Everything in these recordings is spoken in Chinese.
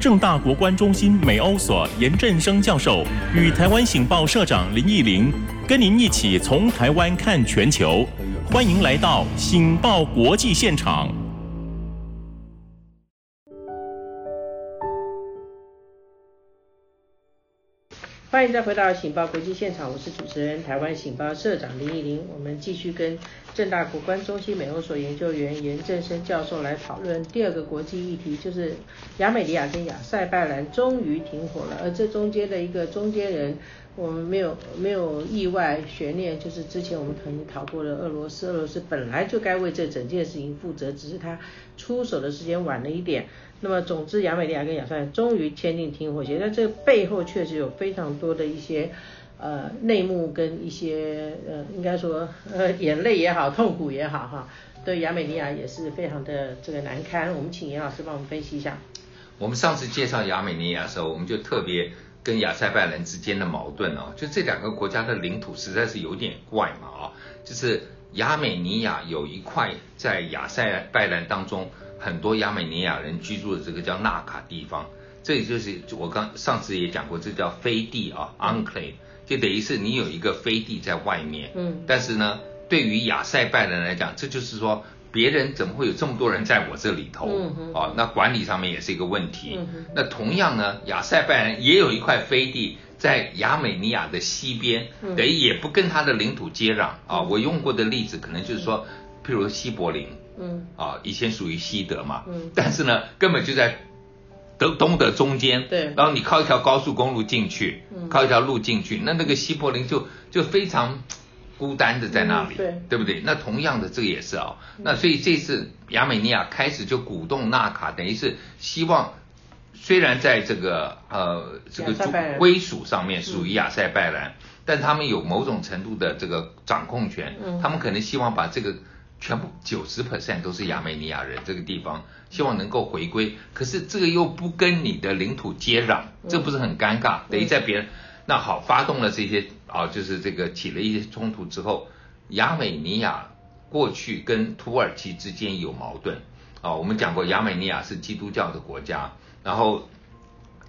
正大国关中心美欧所严振声教授与台湾醒报社长林义玲，跟您一起从台湾看全球。欢迎来到醒报国际现场。欢迎再回到《醒报国际现场》，我是主持人台湾醒报社长林依林。我们继续跟正大国关中心美容所研究员严正生教授来讨论第二个国际议题，就是亚美尼亚跟亚塞拜然终于停火了，而这中间的一个中间人。我们没有没有意外悬念，就是之前我们曾经讨过的俄罗斯，俄罗斯本来就该为这整件事情负责，只是他出手的时间晚了一点。那么总之，亚美尼亚跟亚塞终于签订停火协议，但这背后确实有非常多的一些呃内幕跟一些呃应该说呃眼泪也好，痛苦也好哈，对亚美尼亚也是非常的这个难堪。我们请严老师帮我们分析一下。我们上次介绍亚美尼亚的时候，我们就特别。跟亚塞拜然之间的矛盾哦，就这两个国家的领土实在是有点怪嘛啊，就是亚美尼亚有一块在亚塞拜然当中很多亚美尼亚人居住的这个叫纳卡地方，这也就是我刚上次也讲过，这叫飞地啊，enclave，就等于是你有一个飞地在外面，嗯，但是呢，对于亚塞拜然来讲，这就是说。别人怎么会有这么多人在我这里头？哦，那管理上面也是一个问题。那同样呢，亚塞拜然也有一块飞地在亚美尼亚的西边，等于也不跟他的领土接壤啊。我用过的例子可能就是说，譬如西柏林，嗯，啊，以前属于西德嘛，嗯，但是呢，根本就在德东德中间，对，然后你靠一条高速公路进去，靠一条路进去，那那个西柏林就就非常。孤单的在那里，对对不对？那同样的这个也是啊。那所以这次亚美尼亚开始就鼓动纳卡，等于是希望，虽然在这个呃这个归属上面属于亚塞拜然，但他们有某种程度的这个掌控权。嗯。他们可能希望把这个全部九十 percent 都是亚美尼亚人这个地方，希望能够回归。可是这个又不跟你的领土接壤，这不是很尴尬？等于在别人。那好，发动了这些啊，就是这个起了一些冲突之后，亚美尼亚过去跟土耳其之间有矛盾啊。我们讲过，亚美尼亚是基督教的国家，然后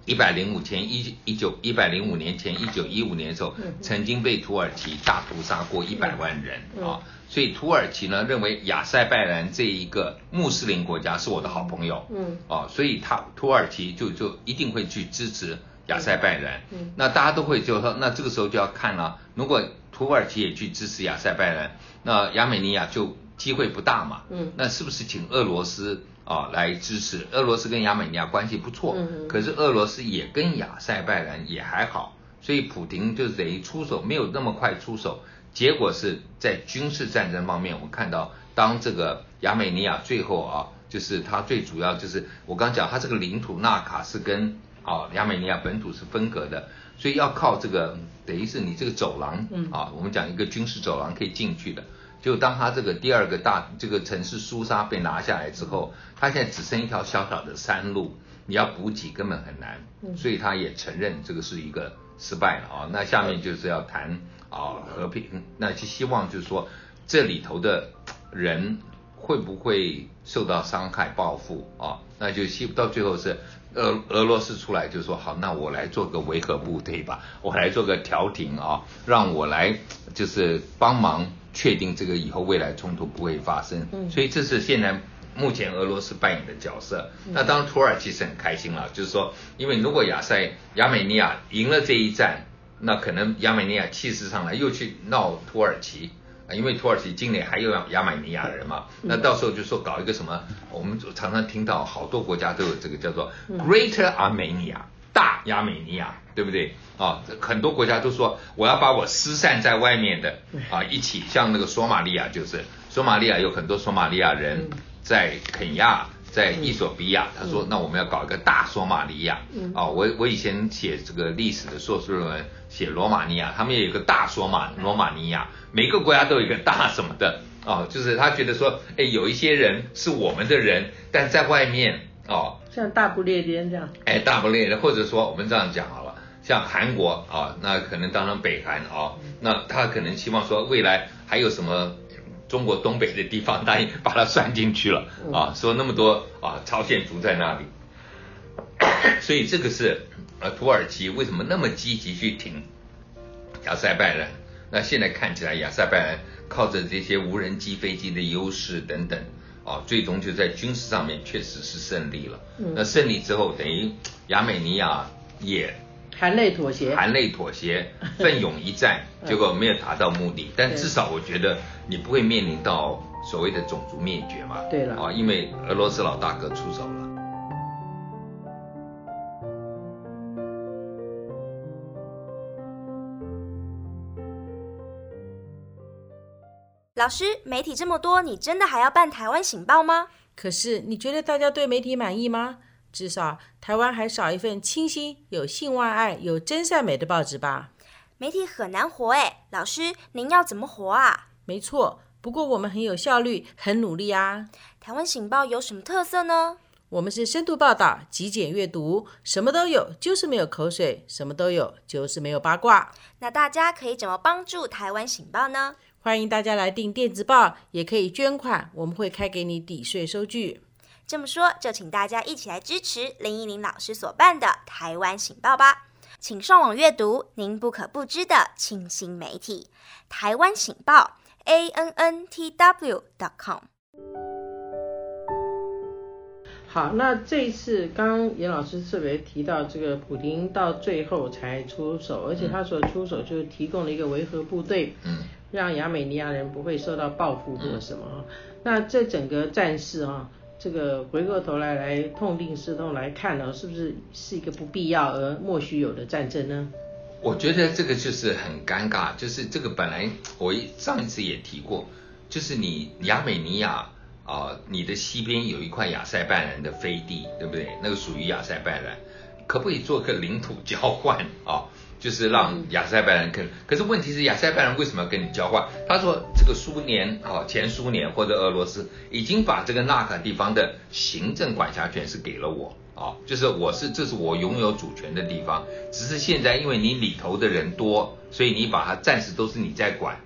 一百零五前一一九一百零五年前一九一五年的时候，曾经被土耳其大屠杀过一百万人啊。所以土耳其呢认为亚塞拜然这一个穆斯林国家是我的好朋友，嗯啊，所以他土耳其就就一定会去支持。亚塞拜然，那大家都会就说，那这个时候就要看了，如果土耳其也去支持亚塞拜然，那亚美尼亚就机会不大嘛。嗯，那是不是请俄罗斯啊来支持？俄罗斯跟亚美尼亚关系不错，可是俄罗斯也跟亚塞拜然也还好，所以普京就等于出手没有那么快出手，结果是在军事战争方面，我们看到当这个亚美尼亚最后啊，就是它最主要就是我刚讲，它这个领土纳卡是跟。啊，亚美尼亚本土是分隔的，所以要靠这个，等于是你这个走廊，啊，我们讲一个军事走廊可以进去的。就当他这个第二个大这个城市苏沙被拿下来之后，他现在只剩一条小小的山路，你要补给根本很难，所以他也承认这个是一个失败了啊。那下面就是要谈啊和平，那就希望就是说这里头的人会不会受到伤害报复啊？那就希到最后是。俄俄罗斯出来就说好，那我来做个维和部队吧，我来做个调停啊，让我来就是帮忙确定这个以后未来冲突不会发生。嗯，所以这是现在目前俄罗斯扮演的角色。那当然土耳其是很开心了，就是说，因为如果亚塞亚美尼亚赢了这一战，那可能亚美尼亚气势上来又去闹土耳其。因为土耳其境内还有亚美尼亚人嘛，那到时候就说搞一个什么，我们常常听到好多国家都有这个叫做 Greater Armenia 大亚美尼亚，对不对？啊，很多国家都说我要把我失散在外面的啊一起，像那个索马利亚就是，索马利亚有很多索马利亚人在肯亚。在伊索比亚，他说：“那我们要搞一个大索马利亚。”啊，我我以前写这个历史的硕士论文，写罗马尼亚，他们也有个大索马罗马尼亚，每个国家都有一个大什么的啊，就是他觉得说，哎，有一些人是我们的人，但在外面哦，像大不列颠这样，哎，大不列颠，或者说我们这样讲好了，像韩国啊，那可能当成北韩啊，那他可能希望说未来还有什么。中国东北的地方，然把它算进去了啊，说那么多啊，朝鲜族在那里。所以这个是呃土耳其为什么那么积极去挺亚塞拜然？那现在看起来亚塞拜然靠着这些无人机飞机的优势等等，啊，最终就在军事上面确实是胜利了。那胜利之后，等于亚美尼亚也含泪妥协，含泪妥协，奋勇一战，结果没有达到目的。但至少我觉得你不会面临到所谓的种族灭绝嘛。对了，啊，因为俄罗斯老大哥出手了。老师，媒体这么多，你真的还要办《台湾醒报》吗？可是你觉得大家对媒体满意吗？至少台湾还少一份清新、有性外爱、有真善美的报纸吧？媒体很难活哎，老师您要怎么活啊？没错，不过我们很有效率，很努力啊。台湾醒报有什么特色呢？我们是深度报道、极简阅读，什么都有，就是没有口水；什么都有，就是没有八卦。那大家可以怎么帮助台湾醒报呢？欢迎大家来订电子报，也可以捐款，我们会开给你抵税收据。这么说，就请大家一起来支持林依林老师所办的《台湾醒报》吧。请上网阅读您不可不知的清新媒体《台湾醒报》a n n t w dot com。好，那这一次刚刚严老师特别提到，这个普京到最后才出手，而且他所出手就是提供了一个维和部队。嗯。让亚美尼亚人不会受到报复或什么那这整个战事啊，这个回过头来来痛定思痛来看呢，是不是是一个不必要而莫须有的战争呢？我觉得这个就是很尴尬，就是这个本来我上一次也提过，就是你亚美尼亚啊，你的西边有一块亚塞拜然的飞地，对不对？那个属于亚塞拜然，可不可以做个领土交换啊？就是让亚塞拜人跟，可是问题是亚塞拜人为什么要跟你交换？他说这个苏联啊，前苏联或者俄罗斯已经把这个纳卡地方的行政管辖权是给了我啊，就是我是这是我拥有主权的地方，只是现在因为你里头的人多，所以你把它暂时都是你在管，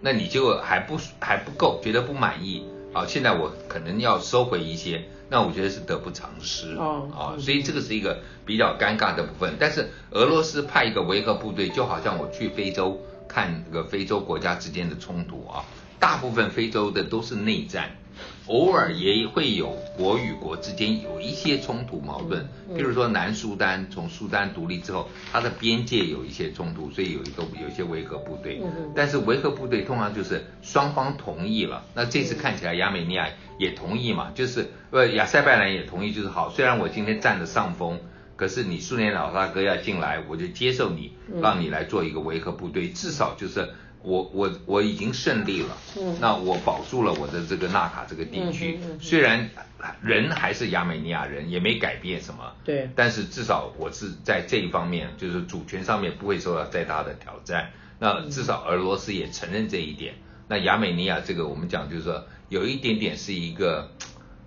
那你就还不还不够，觉得不满意啊，现在我可能要收回一些。那我觉得是得不偿失哦啊，所以这个是一个比较尴尬的部分。但是俄罗斯派一个维和部队，就好像我去非洲看这个非洲国家之间的冲突啊，大部分非洲的都是内战，偶尔也会有国与国之间有一些冲突矛盾。比如说南苏丹从苏丹独立之后，它的边界有一些冲突，所以有一个有一些维和部队。但是维和部队通常就是双方同意了，那这次看起来亚美尼亚。也同意嘛，就是呃亚塞拜然也同意，就是好。虽然我今天占了上风，可是你苏联老大哥要进来，我就接受你，让你来做一个维和部队。至少就是我我我已经胜利了，那我保住了我的这个纳卡这个地区。虽然人还是亚美尼亚人，也没改变什么，对。但是至少我是在这一方面，就是主权上面不会受到再大的挑战。那至少俄罗斯也承认这一点。那亚美尼亚这个我们讲就是说。有一点点是一个，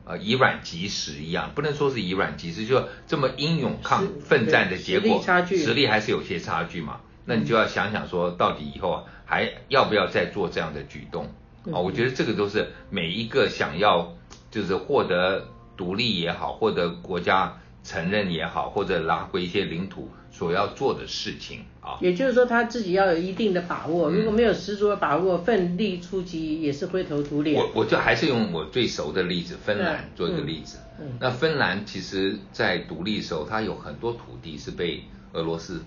呃，以卵击石一样，不能说是以卵击石，就这么英勇抗奋战的结果，实力还是有些差距嘛。那你就要想想说，到底以后啊，还要不要再做这样的举动啊？我觉得这个都是每一个想要就是获得独立也好，获得国家承认也好，或者拿回一些领土。所要做的事情啊，也就是说他自己要有一定的把握，如果没有十足的把握，奋力出击也是灰头土脸。我我就还是用我最熟的例子芬兰做一个例子。那芬兰其实在独立的时候，它有很多土地是被俄罗斯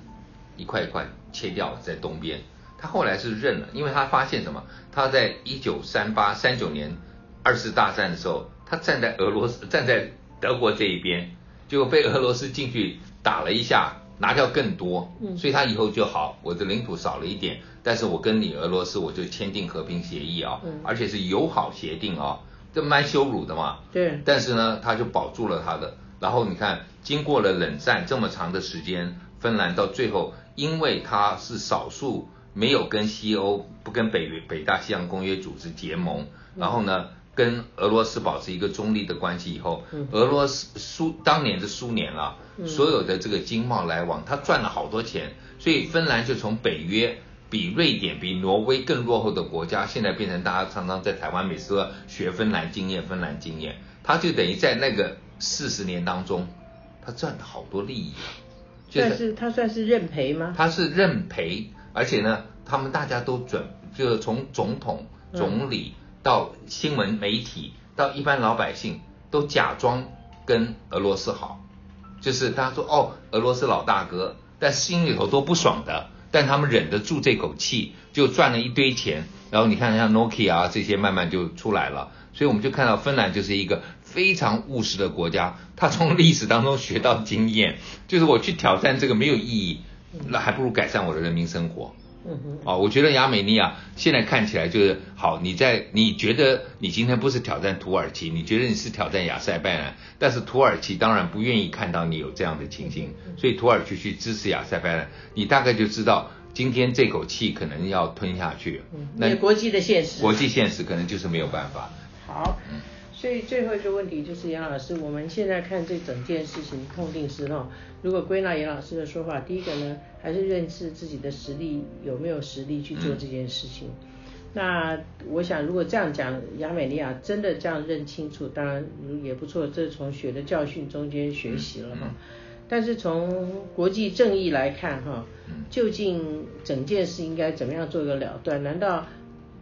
一块一块切掉在东边。他后来是认了，因为他发现什么？他在一九三八三九年二次大战的时候，他站在俄罗斯站在德国这一边，结果被俄罗斯进去打了一下。拿掉更多，所以他以后就好，我的领土少了一点，但是我跟你俄罗斯我就签订和平协议啊，而且是友好协定啊，这蛮羞辱的嘛。对。但是呢，他就保住了他的。然后你看，经过了冷战这么长的时间，芬兰到最后，因为它是少数没有跟西欧不跟北北大西洋公约组织结盟，然后呢。跟俄罗斯保持一个中立的关系以后，俄罗斯苏当年的苏联啊，所有的这个经贸来往，他赚了好多钱，所以芬兰就从北约比瑞典、比挪威更落后的国家，现在变成大家常常在台湾每次学芬兰经验，芬兰经验，他就等于在那个四十年当中，他赚了好多利益啊。算是他算是认赔吗？他是认赔，而且呢，他们大家都准，就是从总统、总理到新闻媒体到一般老百姓，都假装跟俄罗斯好，就是大家说哦，俄罗斯老大哥，但心里头都不爽的，但他们忍得住这口气，就赚了一堆钱。然后你看像 Nokia 啊这些慢慢就出来了，所以我们就看到芬兰就是一个。非常务实的国家，他从历史当中学到经验，就是我去挑战这个没有意义，那还不如改善我的人民生活。嗯哼，哦，我觉得亚美尼亚现在看起来就是好。你在你觉得你今天不是挑战土耳其，你觉得你是挑战亚塞拜然，但是土耳其当然不愿意看到你有这样的情形，所以土耳其去支持亚塞拜然，你大概就知道今天这口气可能要吞下去。嗯，那国际的现实，国际现实可能就是没有办法。好。所以最后一个问题就是杨老师，我们现在看这整件事情痛定思痛。如果归纳杨老师的说法，第一个呢，还是认识自己的实力有没有实力去做这件事情。那我想如果这样讲，亚美尼亚真的这样认清楚，当然也不错，这是从血的教训中间学习了哈。但是从国际正义来看哈，究竟整件事应该怎么样做一个了断？难道？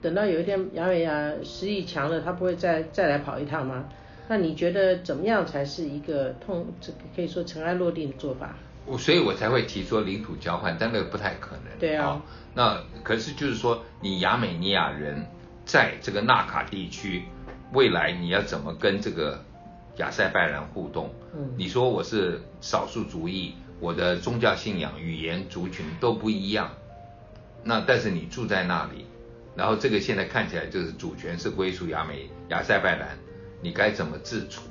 等到有一天杨伟亚实力强了，他不会再再来跑一趟吗？那你觉得怎么样才是一个痛，这个可以说尘埃落定的做法？我所以，我才会提出领土交换，但那个不太可能。对啊。那可是就是说，你亚美尼亚人在这个纳卡地区，未来你要怎么跟这个亚塞拜然互动？嗯。你说我是少数族裔，我的宗教信仰、语言、族群都不一样，那但是你住在那里。然后这个现在看起来就是主权是归属亚美亚塞拜然，你该怎么自处？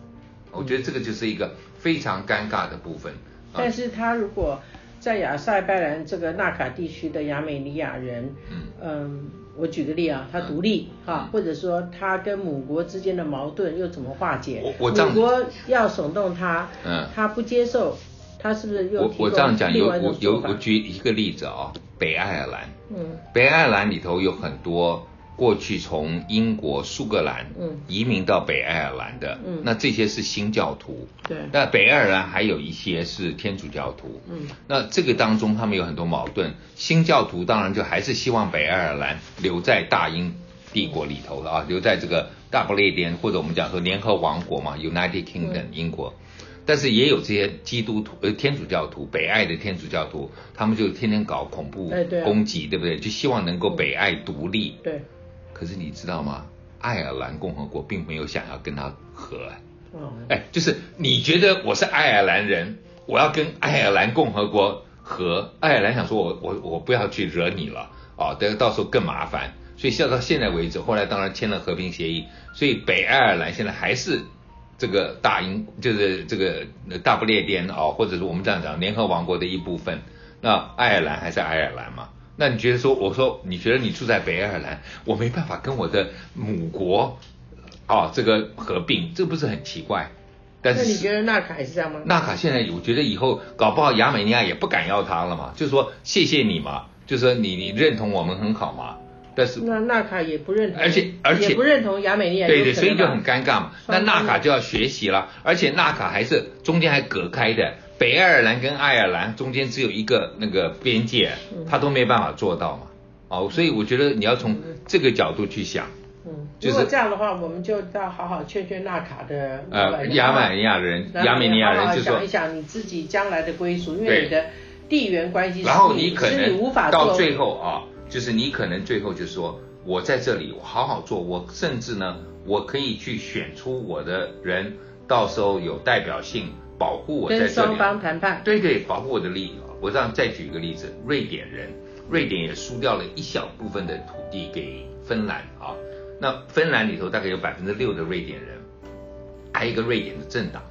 我觉得这个就是一个非常尴尬的部分。但是他如果在亚塞拜然这个纳卡地区的亚美尼亚人，嗯嗯，我举个例啊，他独立哈，或者说他跟母国之间的矛盾又怎么化解？我我母国要耸动他，嗯，他不接受，他是不是又我我这样讲有我有我举一个例子啊，北爱尔兰。嗯，北爱尔兰里头有很多过去从英国、苏格兰移民到北爱尔兰的，嗯，那这些是新教徒，对，那北爱尔兰还有一些是天主教徒，嗯，那这个当中他们有很多矛盾，新教徒当然就还是希望北爱尔兰留在大英帝国里头了啊，留在这个大不列颠或者我们讲说联合王国嘛，United Kingdom 英国。但是也有这些基督徒呃天主教徒北爱的天主教徒，他们就天天搞恐怖攻击，对不对？就希望能够北爱独立。对。可是你知道吗？爱尔兰共和国并没有想要跟他和。哦。哎，就是你觉得我是爱尔兰人，我要跟爱尔兰共和国和，爱尔兰想说我我我不要去惹你了啊，等到时候更麻烦。所以笑到现在为止，后来当然签了和平协议，所以北爱尔兰现在还是。这个大英就是这个大不列颠啊，或者是我们这样讲联合王国的一部分。那爱尔兰还是爱尔兰嘛？那你觉得说，我说你觉得你住在北爱尔兰，我没办法跟我的母国啊这个合并，这不是很奇怪？但是你觉得纳卡也是这样吗？纳卡现在我觉得以后搞不好亚美尼亚也不敢要他了嘛，就是说谢谢你嘛，就是说你你认同我们很好嘛。但是那纳卡也不认同，而且而且也不认同亚美尼亚，对对，所以就很尴尬嘛。那纳卡就要学习了，而且纳卡还是中间还隔开的，北爱尔兰跟爱尔兰中间只有一个那个边界，他都没办法做到嘛。哦，所以我觉得你要从这个角度去想。嗯，如果这样的话，我们就要好好劝劝纳卡的呃亚美尼亚人，亚美尼亚人就说想一想你自己将来的归属，因为你的地缘关系，然后你可能无法到最后啊。就是你可能最后就是说，我在这里我好好做，我甚至呢，我可以去选出我的人，到时候有代表性，保护我在这里。跟双方谈判。对对，保护我的利益。我这样再举一个例子，瑞典人，瑞典也输掉了一小部分的土地给芬兰啊。那芬兰里头大概有百分之六的瑞典人，还有一个瑞典的政党，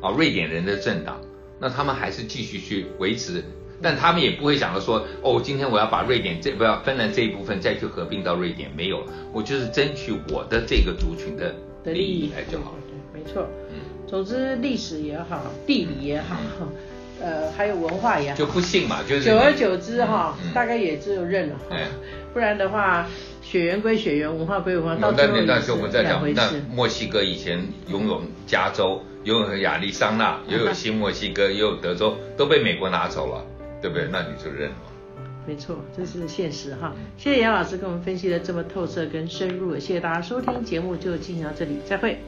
啊，瑞典人的政党，那他们还是继续去维持。但他们也不会想到说，哦，今天我要把瑞典这不要芬兰这一部分再去合并到瑞典，没有，我就是争取我的这个族群的利益来就好了。对，没错。嗯。总之，历史也好，地理也好，呃还有文化也好，就不信嘛，就是久而久之哈，大概也只有认了，不然的话。血缘归血缘，文化归文化。到那那那时候我们在讲，那墨西哥以前拥有加州，拥有亚利桑那，也有新墨西哥，也有德州，都被美国拿走了，对不对？那你就认了。没错，这是现实哈。谢谢杨老师跟我们分析的这么透彻跟深入，谢谢大家收听节目，就进行到这里，再会。